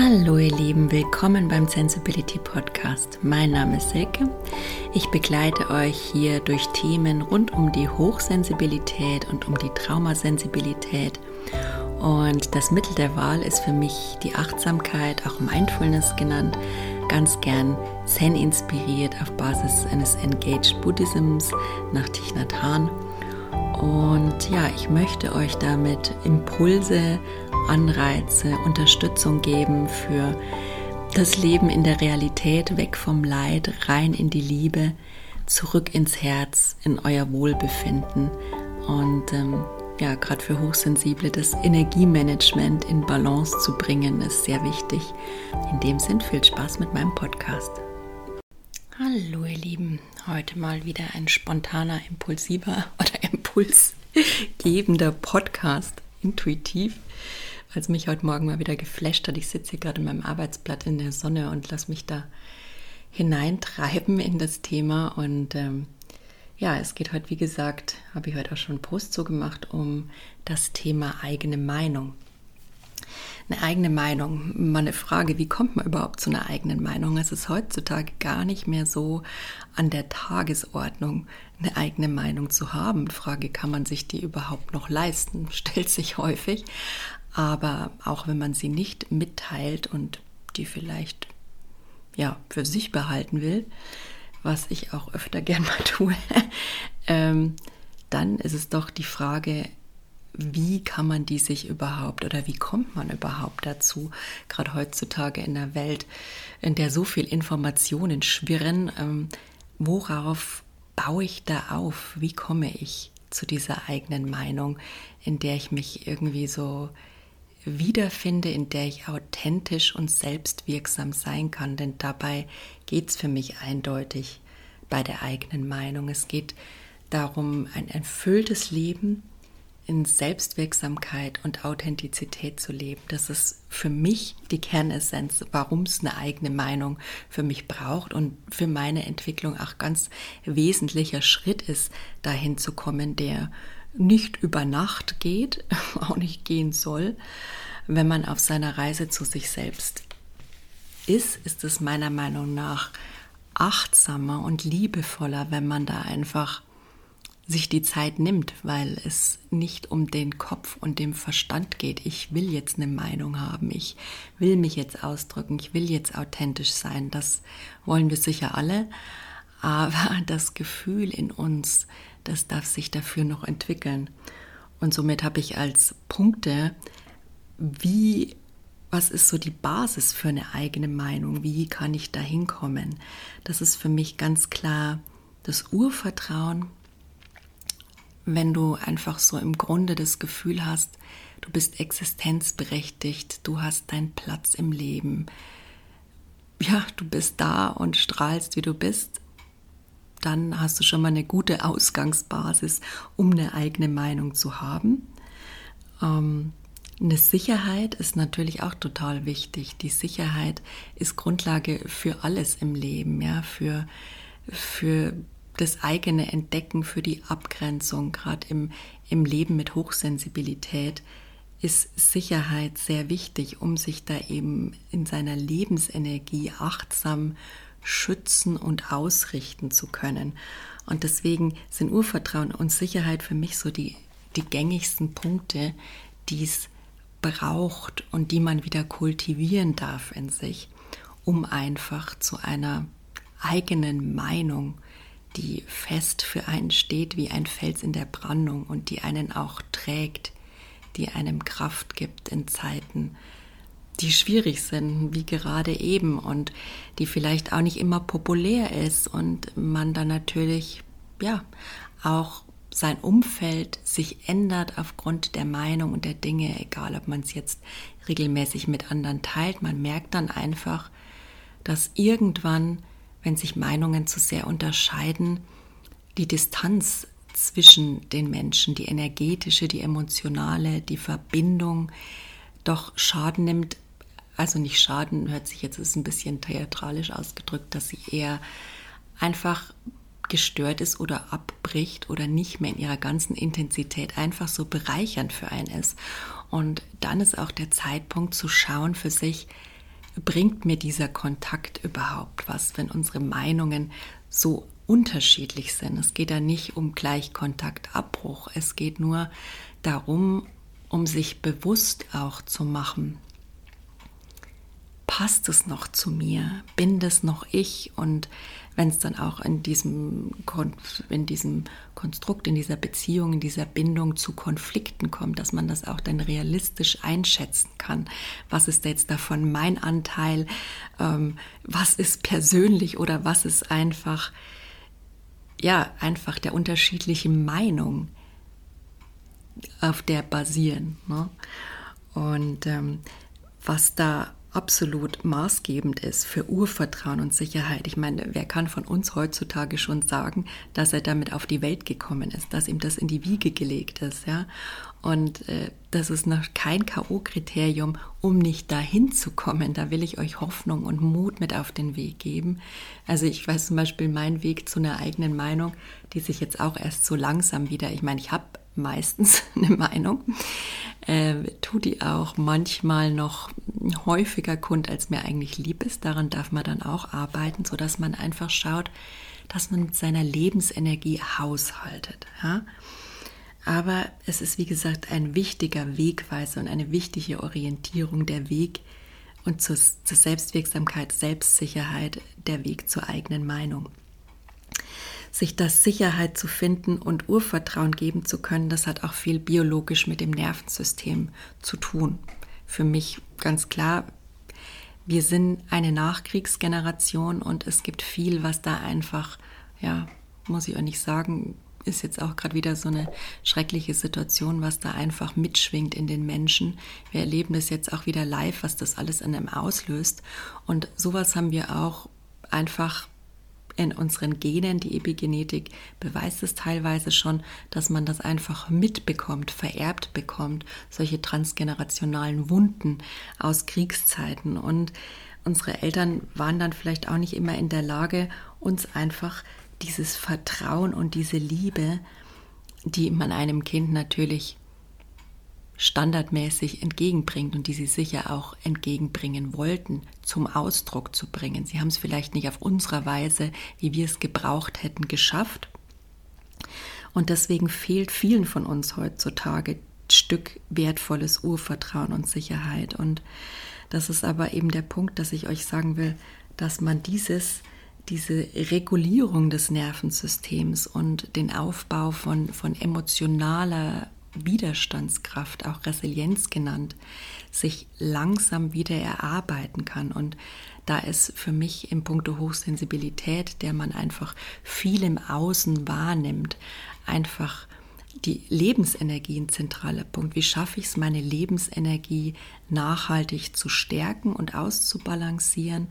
Hallo ihr Lieben, willkommen beim Sensibility Podcast. Mein Name ist Silke. Ich begleite euch hier durch Themen rund um die Hochsensibilität und um die Traumasensibilität. Und das Mittel der Wahl ist für mich die Achtsamkeit, auch Mindfulness genannt, ganz gern Zen inspiriert auf Basis eines Engaged Buddhisms nach Thich Nhat Hanh. Und ja, ich möchte euch damit Impulse, Anreize, Unterstützung geben für das Leben in der Realität, weg vom Leid, rein in die Liebe, zurück ins Herz, in euer Wohlbefinden. Und ähm, ja, gerade für Hochsensible das Energiemanagement in Balance zu bringen, ist sehr wichtig. In dem Sinn viel Spaß mit meinem Podcast. Hallo ihr Lieben, heute mal wieder ein spontaner, impulsiver oder impulsgebender Podcast, intuitiv, weil es mich heute Morgen mal wieder geflasht hat. Ich sitze hier gerade in meinem Arbeitsblatt in der Sonne und lasse mich da hineintreiben in das Thema. Und ähm, ja, es geht heute, wie gesagt, habe ich heute auch schon einen Post so gemacht, um das Thema eigene Meinung eine eigene Meinung. Mal eine Frage, wie kommt man überhaupt zu einer eigenen Meinung? Es ist heutzutage gar nicht mehr so an der Tagesordnung, eine eigene Meinung zu haben. Frage, kann man sich die überhaupt noch leisten, stellt sich häufig. Aber auch wenn man sie nicht mitteilt und die vielleicht ja für sich behalten will, was ich auch öfter gern mal tue, ähm, dann ist es doch die Frage, wie kann man die sich überhaupt oder wie kommt man überhaupt dazu, gerade heutzutage in der Welt, in der so viel Informationen schwirren, ähm, worauf baue ich da auf? Wie komme ich zu dieser eigenen Meinung, in der ich mich irgendwie so wiederfinde, in der ich authentisch und selbstwirksam sein kann? Denn dabei geht es für mich eindeutig bei der eigenen Meinung. Es geht darum, ein erfülltes Leben in Selbstwirksamkeit und Authentizität zu leben. Das ist für mich die Kernessenz, warum es eine eigene Meinung für mich braucht und für meine Entwicklung auch ganz wesentlicher Schritt ist, dahin zu kommen, der nicht über Nacht geht, auch nicht gehen soll. Wenn man auf seiner Reise zu sich selbst ist, ist es meiner Meinung nach achtsamer und liebevoller, wenn man da einfach sich die Zeit nimmt, weil es nicht um den Kopf und den Verstand geht. Ich will jetzt eine Meinung haben, ich will mich jetzt ausdrücken, ich will jetzt authentisch sein. Das wollen wir sicher alle. Aber das Gefühl in uns, das darf sich dafür noch entwickeln. Und somit habe ich als Punkte, wie, was ist so die Basis für eine eigene Meinung? Wie kann ich da hinkommen? Das ist für mich ganz klar das Urvertrauen wenn du einfach so im Grunde das Gefühl hast, du bist existenzberechtigt, du hast deinen Platz im Leben, ja, du bist da und strahlst, wie du bist, dann hast du schon mal eine gute Ausgangsbasis, um eine eigene Meinung zu haben. Ähm, eine Sicherheit ist natürlich auch total wichtig. Die Sicherheit ist Grundlage für alles im Leben, ja, für, für das eigene Entdecken für die Abgrenzung, gerade im, im Leben mit Hochsensibilität, ist Sicherheit sehr wichtig, um sich da eben in seiner Lebensenergie achtsam schützen und ausrichten zu können. Und deswegen sind Urvertrauen und Sicherheit für mich so die, die gängigsten Punkte, die es braucht und die man wieder kultivieren darf in sich, um einfach zu einer eigenen Meinung die fest für einen steht wie ein Fels in der Brandung und die einen auch trägt, die einem Kraft gibt in Zeiten, die schwierig sind, wie gerade eben und die vielleicht auch nicht immer populär ist und man dann natürlich, ja, auch sein Umfeld sich ändert aufgrund der Meinung und der Dinge, egal ob man es jetzt regelmäßig mit anderen teilt. Man merkt dann einfach, dass irgendwann wenn sich Meinungen zu sehr unterscheiden, die Distanz zwischen den Menschen, die energetische, die emotionale, die Verbindung doch Schaden nimmt. Also nicht Schaden, hört sich jetzt ist ein bisschen theatralisch ausgedrückt, dass sie eher einfach gestört ist oder abbricht oder nicht mehr in ihrer ganzen Intensität einfach so bereichernd für einen ist. Und dann ist auch der Zeitpunkt zu schauen für sich, bringt mir dieser Kontakt überhaupt was, wenn unsere Meinungen so unterschiedlich sind. Es geht da nicht um Gleichkontaktabbruch, es geht nur darum, um sich bewusst auch zu machen, passt es noch zu mir? Bin das noch ich? Und wenn es dann auch in diesem, in diesem Konstrukt, in dieser Beziehung, in dieser Bindung zu Konflikten kommt, dass man das auch dann realistisch einschätzen kann. Was ist jetzt davon mein Anteil? Ähm, was ist persönlich oder was ist einfach, ja, einfach der unterschiedlichen Meinung, auf der basieren. Ne? Und ähm, was da absolut maßgebend ist für Urvertrauen und Sicherheit. Ich meine, wer kann von uns heutzutage schon sagen, dass er damit auf die Welt gekommen ist, dass ihm das in die Wiege gelegt ist, ja? Und äh, das ist noch kein K.O.-Kriterium, um nicht dahin zu kommen. Da will ich euch Hoffnung und Mut mit auf den Weg geben. Also ich weiß zum Beispiel meinen Weg zu einer eigenen Meinung, die sich jetzt auch erst so langsam wieder, ich meine, ich habe meistens eine Meinung, äh, tut die auch manchmal noch häufiger kund, als mir eigentlich lieb ist. Daran darf man dann auch arbeiten, sodass man einfach schaut, dass man mit seiner Lebensenergie haushaltet. Ja? Aber es ist, wie gesagt, ein wichtiger Wegweiser und eine wichtige Orientierung der Weg und zur, zur Selbstwirksamkeit, Selbstsicherheit, der Weg zur eigenen Meinung sich das Sicherheit zu finden und Urvertrauen geben zu können, das hat auch viel biologisch mit dem Nervensystem zu tun. Für mich ganz klar, wir sind eine Nachkriegsgeneration und es gibt viel, was da einfach, ja, muss ich auch nicht sagen, ist jetzt auch gerade wieder so eine schreckliche Situation, was da einfach mitschwingt in den Menschen. Wir erleben das jetzt auch wieder live, was das alles in einem auslöst. Und sowas haben wir auch einfach in unseren Genen, die Epigenetik beweist es teilweise schon, dass man das einfach mitbekommt, vererbt bekommt, solche transgenerationalen Wunden aus Kriegszeiten. Und unsere Eltern waren dann vielleicht auch nicht immer in der Lage, uns einfach dieses Vertrauen und diese Liebe, die man einem Kind natürlich standardmäßig entgegenbringt und die sie sicher auch entgegenbringen wollten, zum Ausdruck zu bringen. Sie haben es vielleicht nicht auf unserer Weise, wie wir es gebraucht hätten, geschafft. Und deswegen fehlt vielen von uns heutzutage ein Stück wertvolles Urvertrauen und Sicherheit. Und das ist aber eben der Punkt, dass ich euch sagen will, dass man dieses, diese Regulierung des Nervensystems und den Aufbau von, von emotionaler Widerstandskraft, auch Resilienz genannt, sich langsam wieder erarbeiten kann. Und da ist für mich im Punkto Hochsensibilität, der man einfach viel im Außen wahrnimmt, einfach die Lebensenergie ein zentraler Punkt. Wie schaffe ich es, meine Lebensenergie nachhaltig zu stärken und auszubalancieren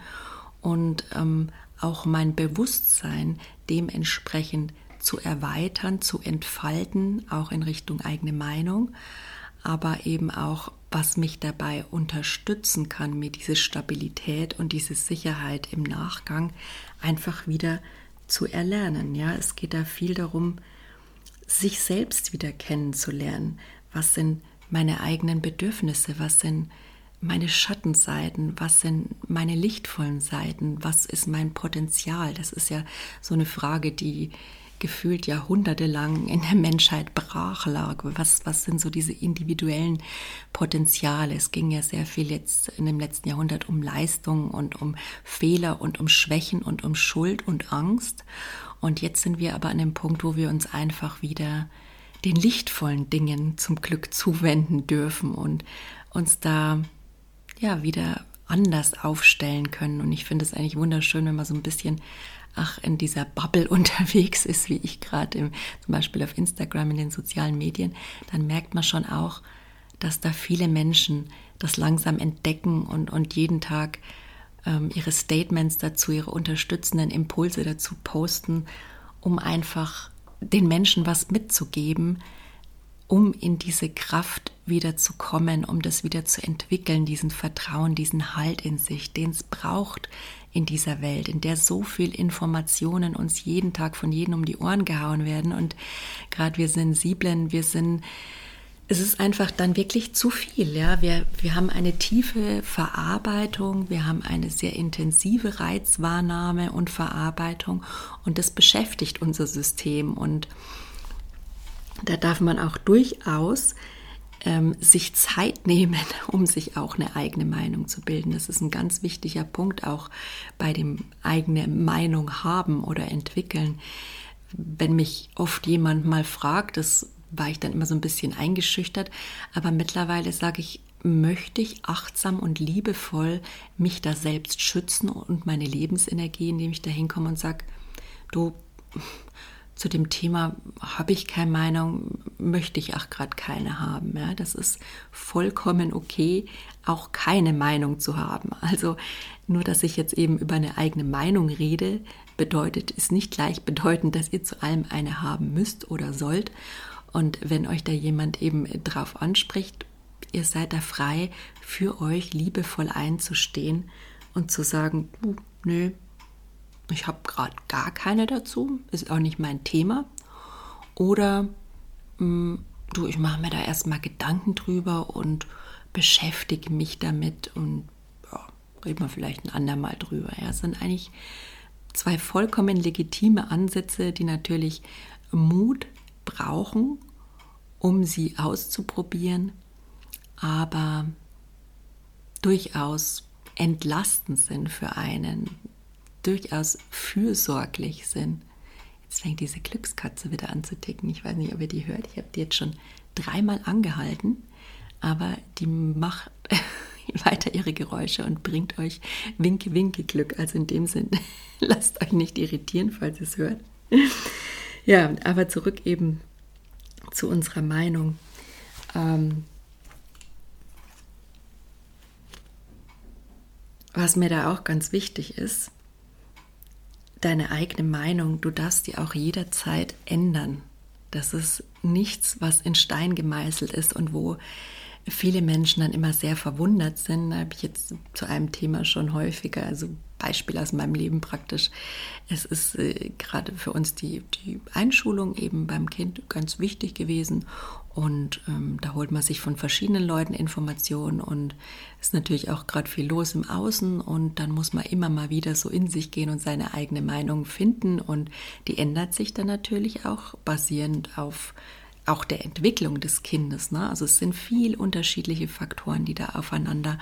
und ähm, auch mein Bewusstsein dementsprechend zu erweitern, zu entfalten, auch in Richtung eigene Meinung, aber eben auch, was mich dabei unterstützen kann, mir diese Stabilität und diese Sicherheit im Nachgang einfach wieder zu erlernen. Ja, es geht da viel darum, sich selbst wieder kennenzulernen. Was sind meine eigenen Bedürfnisse? Was sind meine Schattenseiten? Was sind meine lichtvollen Seiten? Was ist mein Potenzial? Das ist ja so eine Frage, die gefühlt jahrhundertelang in der Menschheit brach lag. Was, was sind so diese individuellen Potenziale? Es ging ja sehr viel jetzt in dem letzten Jahrhundert um Leistung und um Fehler und um Schwächen und um Schuld und Angst. Und jetzt sind wir aber an dem Punkt, wo wir uns einfach wieder den lichtvollen Dingen zum Glück zuwenden dürfen und uns da ja wieder anders aufstellen können. Und ich finde es eigentlich wunderschön, wenn man so ein bisschen ach, in dieser Bubble unterwegs ist, wie ich gerade zum Beispiel auf Instagram in den sozialen Medien, dann merkt man schon auch, dass da viele Menschen das langsam entdecken und, und jeden Tag ähm, ihre Statements dazu, ihre unterstützenden Impulse dazu posten, um einfach den Menschen was mitzugeben, um in diese Kraft wieder zu kommen, um das wieder zu entwickeln, diesen Vertrauen, diesen Halt in sich, den es braucht in dieser Welt, in der so viel Informationen uns jeden Tag von jedem um die Ohren gehauen werden. Und gerade wir Sensiblen, wir sind es ist einfach dann wirklich zu viel. Ja? Wir, wir haben eine tiefe Verarbeitung, wir haben eine sehr intensive Reizwahrnahme und Verarbeitung und das beschäftigt unser System. Und da darf man auch durchaus ähm, sich Zeit nehmen, um sich auch eine eigene Meinung zu bilden. Das ist ein ganz wichtiger Punkt auch bei dem eigene Meinung haben oder entwickeln. Wenn mich oft jemand mal fragt, das war ich dann immer so ein bisschen eingeschüchtert. Aber mittlerweile sage ich, möchte ich achtsam und liebevoll mich da selbst schützen und meine Lebensenergie, indem ich da hinkomme und sage, du, zu dem Thema habe ich keine Meinung, möchte ich auch gerade keine haben. Ja, das ist vollkommen okay, auch keine Meinung zu haben. Also nur, dass ich jetzt eben über eine eigene Meinung rede, bedeutet, ist nicht gleich bedeutend, dass ihr zu allem eine haben müsst oder sollt. Und wenn euch da jemand eben drauf anspricht, ihr seid da frei, für euch liebevoll einzustehen und zu sagen, nö, ich habe gerade gar keine dazu, ist auch nicht mein Thema. Oder mh, mm, du, ich mache mir da erstmal Gedanken drüber und beschäftige mich damit und ja, reden wir vielleicht ein andermal drüber. Ja, es sind eigentlich zwei vollkommen legitime Ansätze, die natürlich Mut brauchen, um sie auszuprobieren, aber durchaus entlastend sind für einen, durchaus fürsorglich sind. Jetzt fängt diese Glückskatze wieder an zu ticken. Ich weiß nicht, ob ihr die hört. Ich habe die jetzt schon dreimal angehalten, aber die macht weiter ihre Geräusche und bringt euch Winke, Winke Glück. Also in dem Sinn, lasst euch nicht irritieren, falls ihr es hört. Ja, aber zurück eben zu unserer Meinung. Ähm, was mir da auch ganz wichtig ist, deine eigene Meinung, du darfst die auch jederzeit ändern. Das ist nichts, was in Stein gemeißelt ist und wo viele Menschen dann immer sehr verwundert sind. Da habe ich jetzt zu einem Thema schon häufiger, also Beispiel aus meinem Leben praktisch. Es ist äh, gerade für uns die, die Einschulung eben beim Kind ganz wichtig gewesen. Und ähm, da holt man sich von verschiedenen Leuten Informationen und ist natürlich auch gerade viel los im Außen. Und dann muss man immer mal wieder so in sich gehen und seine eigene Meinung finden. Und die ändert sich dann natürlich auch basierend auf auch der Entwicklung des Kindes. Ne? Also es sind viel unterschiedliche Faktoren, die da aufeinander,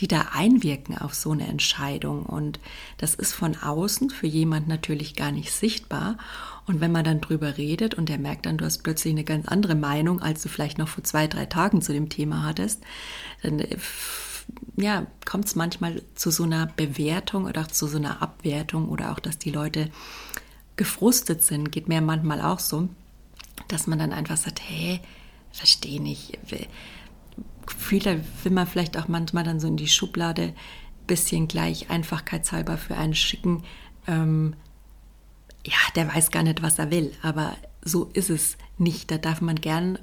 die da einwirken auf so eine Entscheidung. Und das ist von außen für jemand natürlich gar nicht sichtbar. Und wenn man dann drüber redet und der merkt dann, du hast plötzlich eine ganz andere Meinung, als du vielleicht noch vor zwei, drei Tagen zu dem Thema hattest, dann äh, ja, kommt es manchmal zu so einer Bewertung oder auch zu so einer Abwertung oder auch, dass die Leute gefrustet sind, geht mir manchmal auch so dass man dann einfach sagt, hey, verstehe nicht. Viele will man vielleicht auch manchmal dann so in die Schublade bisschen gleich einfachkeitshalber für einen schicken. Ähm, ja, der weiß gar nicht, was er will, aber so ist es nicht. Da darf man gern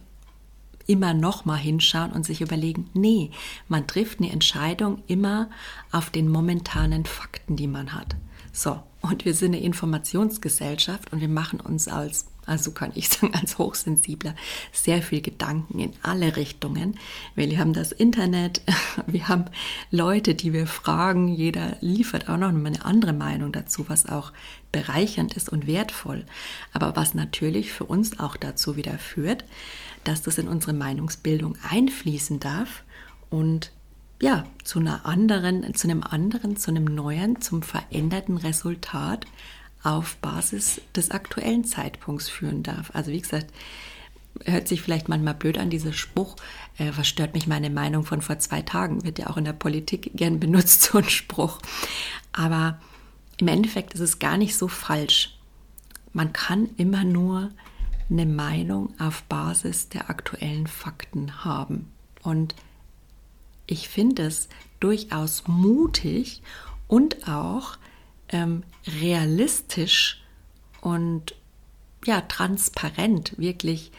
immer noch mal hinschauen und sich überlegen, nee, man trifft eine Entscheidung immer auf den momentanen Fakten, die man hat. So, und wir sind eine Informationsgesellschaft und wir machen uns als also kann ich sagen, als Hochsensibler sehr viel Gedanken in alle Richtungen. Wir haben das Internet, wir haben Leute, die wir fragen, jeder liefert auch noch eine andere Meinung dazu, was auch bereichernd ist und wertvoll. Aber was natürlich für uns auch dazu wieder führt, dass das in unsere Meinungsbildung einfließen darf und ja, zu einer anderen, zu einem anderen, zu einem neuen, zum veränderten Resultat auf Basis des aktuellen Zeitpunkts führen darf. Also wie gesagt, hört sich vielleicht manchmal blöd an, dieser Spruch, äh, was stört mich meine Meinung von vor zwei Tagen, wird ja auch in der Politik gern benutzt, so ein Spruch. Aber im Endeffekt ist es gar nicht so falsch. Man kann immer nur eine Meinung auf Basis der aktuellen Fakten haben. Und ich finde es durchaus mutig und auch ähm, realistisch und ja, transparent, wirklich,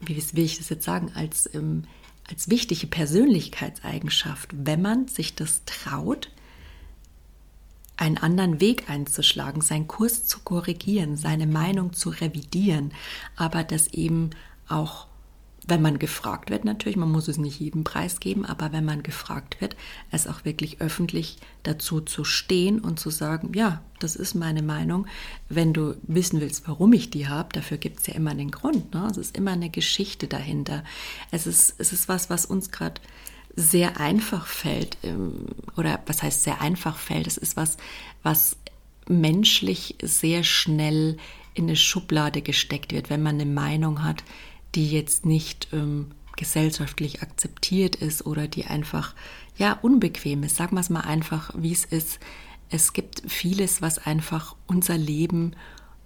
wie will ich das jetzt sagen, als, ähm, als wichtige Persönlichkeitseigenschaft, wenn man sich das traut, einen anderen Weg einzuschlagen, seinen Kurs zu korrigieren, seine Meinung zu revidieren, aber das eben auch wenn man gefragt wird, natürlich, man muss es nicht jedem preisgeben, aber wenn man gefragt wird, es auch wirklich öffentlich dazu zu stehen und zu sagen, ja, das ist meine Meinung. Wenn du wissen willst, warum ich die habe, dafür gibt es ja immer einen Grund. Ne? Es ist immer eine Geschichte dahinter. Es ist, es ist was, was uns gerade sehr einfach fällt, ähm, oder was heißt sehr einfach fällt, es ist was, was menschlich sehr schnell in eine Schublade gesteckt wird, wenn man eine Meinung hat, die jetzt nicht ähm, gesellschaftlich akzeptiert ist oder die einfach ja unbequem ist. Sagen wir es mal einfach, wie es ist. Es gibt vieles, was einfach unser Leben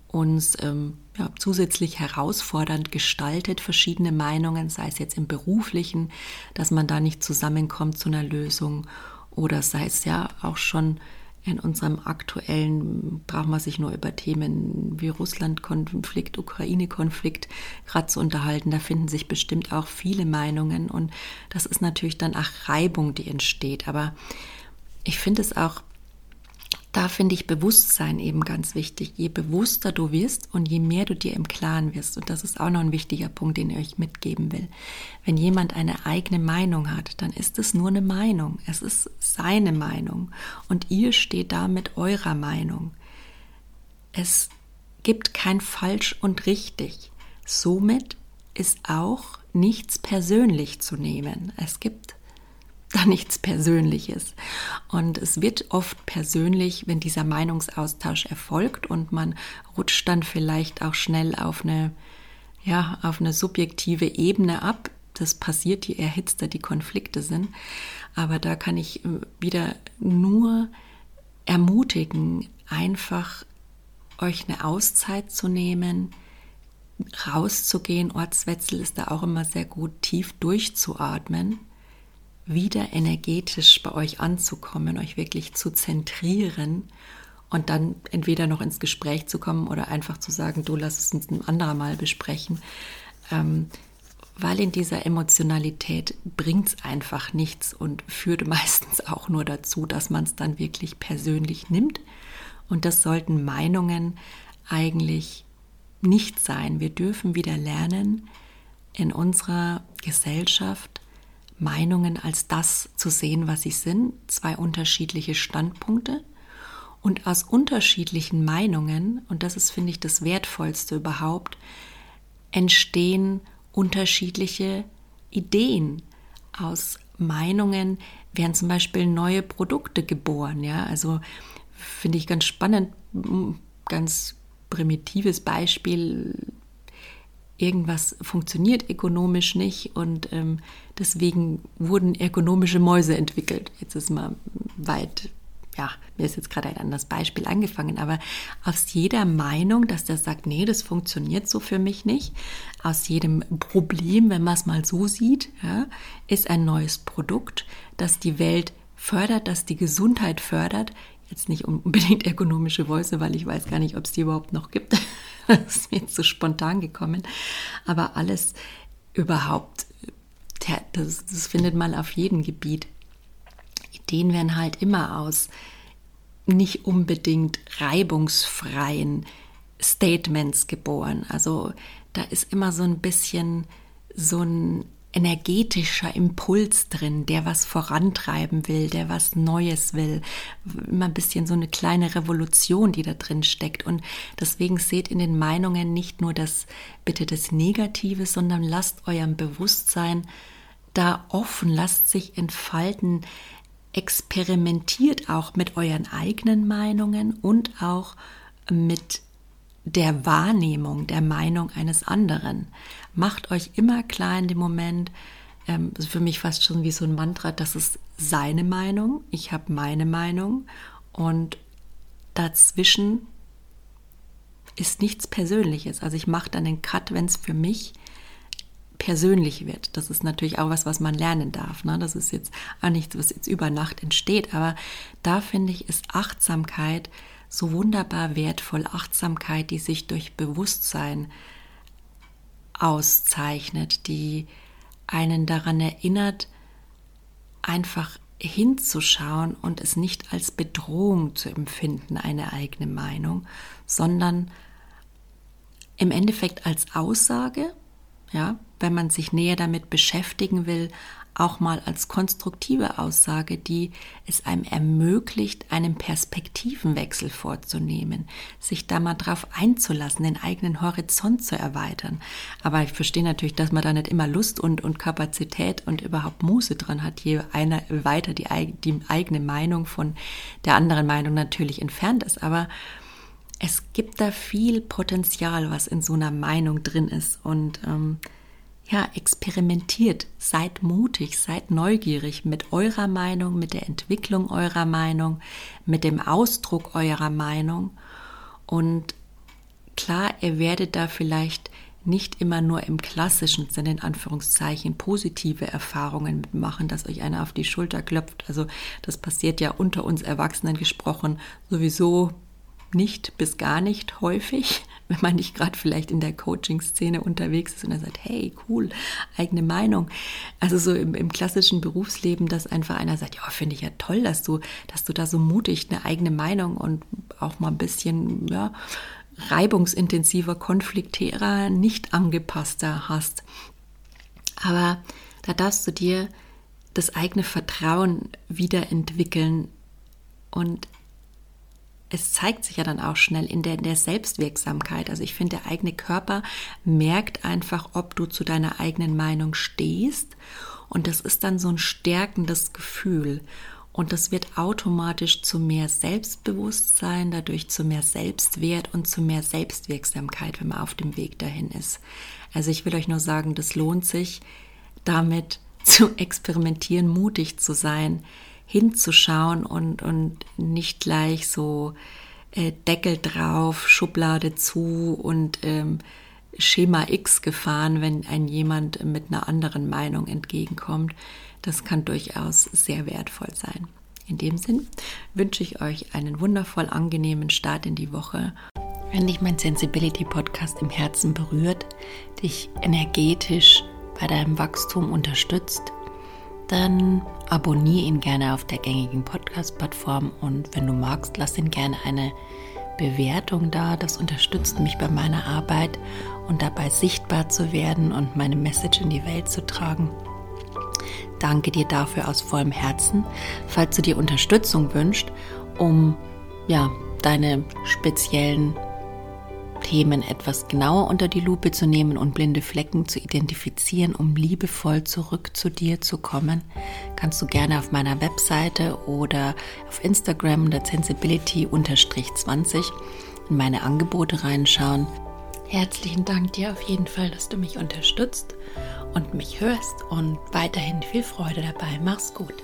uns ähm, ja, zusätzlich herausfordernd gestaltet, verschiedene Meinungen, sei es jetzt im beruflichen, dass man da nicht zusammenkommt zu einer Lösung oder sei es ja auch schon in unserem aktuellen, braucht man sich nur über Themen wie Russland-Konflikt, Ukraine-Konflikt gerade zu unterhalten. Da finden sich bestimmt auch viele Meinungen und das ist natürlich dann auch Reibung, die entsteht. Aber ich finde es auch da finde ich Bewusstsein eben ganz wichtig. Je bewusster du wirst und je mehr du dir im Klaren wirst, und das ist auch noch ein wichtiger Punkt, den ich euch mitgeben will. Wenn jemand eine eigene Meinung hat, dann ist es nur eine Meinung. Es ist seine Meinung. Und ihr steht da mit eurer Meinung. Es gibt kein falsch und richtig. Somit ist auch nichts persönlich zu nehmen. Es gibt da nichts Persönliches. Und es wird oft persönlich, wenn dieser Meinungsaustausch erfolgt und man rutscht dann vielleicht auch schnell auf eine, ja, auf eine subjektive Ebene ab. Das passiert, je erhitzter die Konflikte sind. Aber da kann ich äh, wieder nur ermutigen, einfach euch eine Auszeit zu nehmen, rauszugehen. Ortswetzel ist da auch immer sehr gut, tief durchzuatmen wieder energetisch bei euch anzukommen, euch wirklich zu zentrieren und dann entweder noch ins Gespräch zu kommen oder einfach zu sagen, du lass es uns ein anderer Mal besprechen. Ähm, weil in dieser Emotionalität bringt es einfach nichts und führt meistens auch nur dazu, dass man es dann wirklich persönlich nimmt. Und das sollten Meinungen eigentlich nicht sein. Wir dürfen wieder lernen, in unserer Gesellschaft Meinungen als das zu sehen, was sie sind, zwei unterschiedliche Standpunkte. Und aus unterschiedlichen Meinungen, und das ist, finde ich, das Wertvollste überhaupt, entstehen unterschiedliche Ideen. Aus Meinungen werden zum Beispiel neue Produkte geboren. Ja, also finde ich ganz spannend, ganz primitives Beispiel irgendwas funktioniert ökonomisch nicht und ähm, deswegen wurden ergonomische Mäuse entwickelt. Jetzt ist mal weit, ja, mir ist jetzt gerade ein anderes Beispiel angefangen, aber aus jeder Meinung, dass der sagt, nee, das funktioniert so für mich nicht, aus jedem Problem, wenn man es mal so sieht, ja, ist ein neues Produkt, das die Welt fördert, das die Gesundheit fördert, jetzt nicht unbedingt ergonomische Mäuse, weil ich weiß gar nicht, ob es die überhaupt noch gibt. das ist mir jetzt so spontan gekommen. Aber alles überhaupt, das, das findet man auf jedem Gebiet. Ideen werden halt immer aus nicht unbedingt reibungsfreien Statements geboren. Also da ist immer so ein bisschen so ein energetischer Impuls drin, der was vorantreiben will, der was Neues will. Immer ein bisschen so eine kleine Revolution, die da drin steckt. Und deswegen seht in den Meinungen nicht nur das, bitte das Negative, sondern lasst eurem Bewusstsein da offen, lasst sich entfalten, experimentiert auch mit euren eigenen Meinungen und auch mit der Wahrnehmung der Meinung eines anderen. Macht euch immer klar in dem Moment, ähm, für mich fast schon wie so ein Mantra, das ist seine Meinung, ich habe meine Meinung und dazwischen ist nichts Persönliches. Also ich mache dann den Cut, wenn es für mich persönlich wird. Das ist natürlich auch was, was man lernen darf. Ne? Das ist jetzt auch nichts, was jetzt über Nacht entsteht. Aber da finde ich, ist Achtsamkeit so wunderbar wertvoll. Achtsamkeit, die sich durch Bewusstsein auszeichnet, die einen daran erinnert, einfach hinzuschauen und es nicht als Bedrohung zu empfinden, eine eigene Meinung, sondern im Endeffekt als Aussage, ja, wenn man sich näher damit beschäftigen will, auch mal als konstruktive Aussage, die es einem ermöglicht, einen Perspektivenwechsel vorzunehmen, sich da mal drauf einzulassen, den eigenen Horizont zu erweitern. Aber ich verstehe natürlich, dass man da nicht immer Lust und, und Kapazität und überhaupt Muße dran hat, je einer weiter die, die eigene Meinung von der anderen Meinung natürlich entfernt ist. Aber es gibt da viel Potenzial, was in so einer Meinung drin ist und ähm, ja, experimentiert, seid mutig, seid neugierig mit eurer Meinung, mit der Entwicklung eurer Meinung, mit dem Ausdruck eurer Meinung. Und klar, ihr werdet da vielleicht nicht immer nur im klassischen Sinne, in Anführungszeichen, positive Erfahrungen mitmachen, dass euch einer auf die Schulter klopft. Also das passiert ja unter uns Erwachsenen gesprochen sowieso nicht bis gar nicht häufig, wenn man nicht gerade vielleicht in der Coaching-Szene unterwegs ist und er sagt, hey, cool, eigene Meinung. Also so im, im klassischen Berufsleben, dass einfach einer sagt, ja, finde ich ja toll, dass du, dass du da so mutig eine eigene Meinung und auch mal ein bisschen, ja, reibungsintensiver, konfliktärer, nicht angepasster hast. Aber da darfst du dir das eigene Vertrauen wiederentwickeln und es zeigt sich ja dann auch schnell in der, in der Selbstwirksamkeit. Also ich finde, der eigene Körper merkt einfach, ob du zu deiner eigenen Meinung stehst. Und das ist dann so ein stärkendes Gefühl. Und das wird automatisch zu mehr Selbstbewusstsein, dadurch zu mehr Selbstwert und zu mehr Selbstwirksamkeit, wenn man auf dem Weg dahin ist. Also ich will euch nur sagen, das lohnt sich, damit zu experimentieren, mutig zu sein, hinzuschauen und, und nicht gleich so äh, Deckel drauf, Schublade zu und ähm, Schema X gefahren, wenn ein jemand mit einer anderen Meinung entgegenkommt. Das kann durchaus sehr wertvoll sein. In dem Sinn wünsche ich euch einen wundervoll angenehmen Start in die Woche. Wenn dich mein Sensibility Podcast im Herzen berührt, dich energetisch bei deinem Wachstum unterstützt, dann abonniere ihn gerne auf der gängigen Podcast-Plattform und wenn du magst, lass ihn gerne eine Bewertung da. Das unterstützt mich bei meiner Arbeit und dabei sichtbar zu werden und meine Message in die Welt zu tragen. Danke dir dafür aus vollem Herzen. Falls du dir Unterstützung wünschst, um ja, deine speziellen Themen etwas genauer unter die Lupe zu nehmen und blinde Flecken zu identifizieren, um liebevoll zurück zu dir zu kommen, kannst du gerne auf meiner Webseite oder auf Instagram der Sensibility-20 in meine Angebote reinschauen. Herzlichen Dank dir auf jeden Fall, dass du mich unterstützt und mich hörst und weiterhin viel Freude dabei. Mach's gut.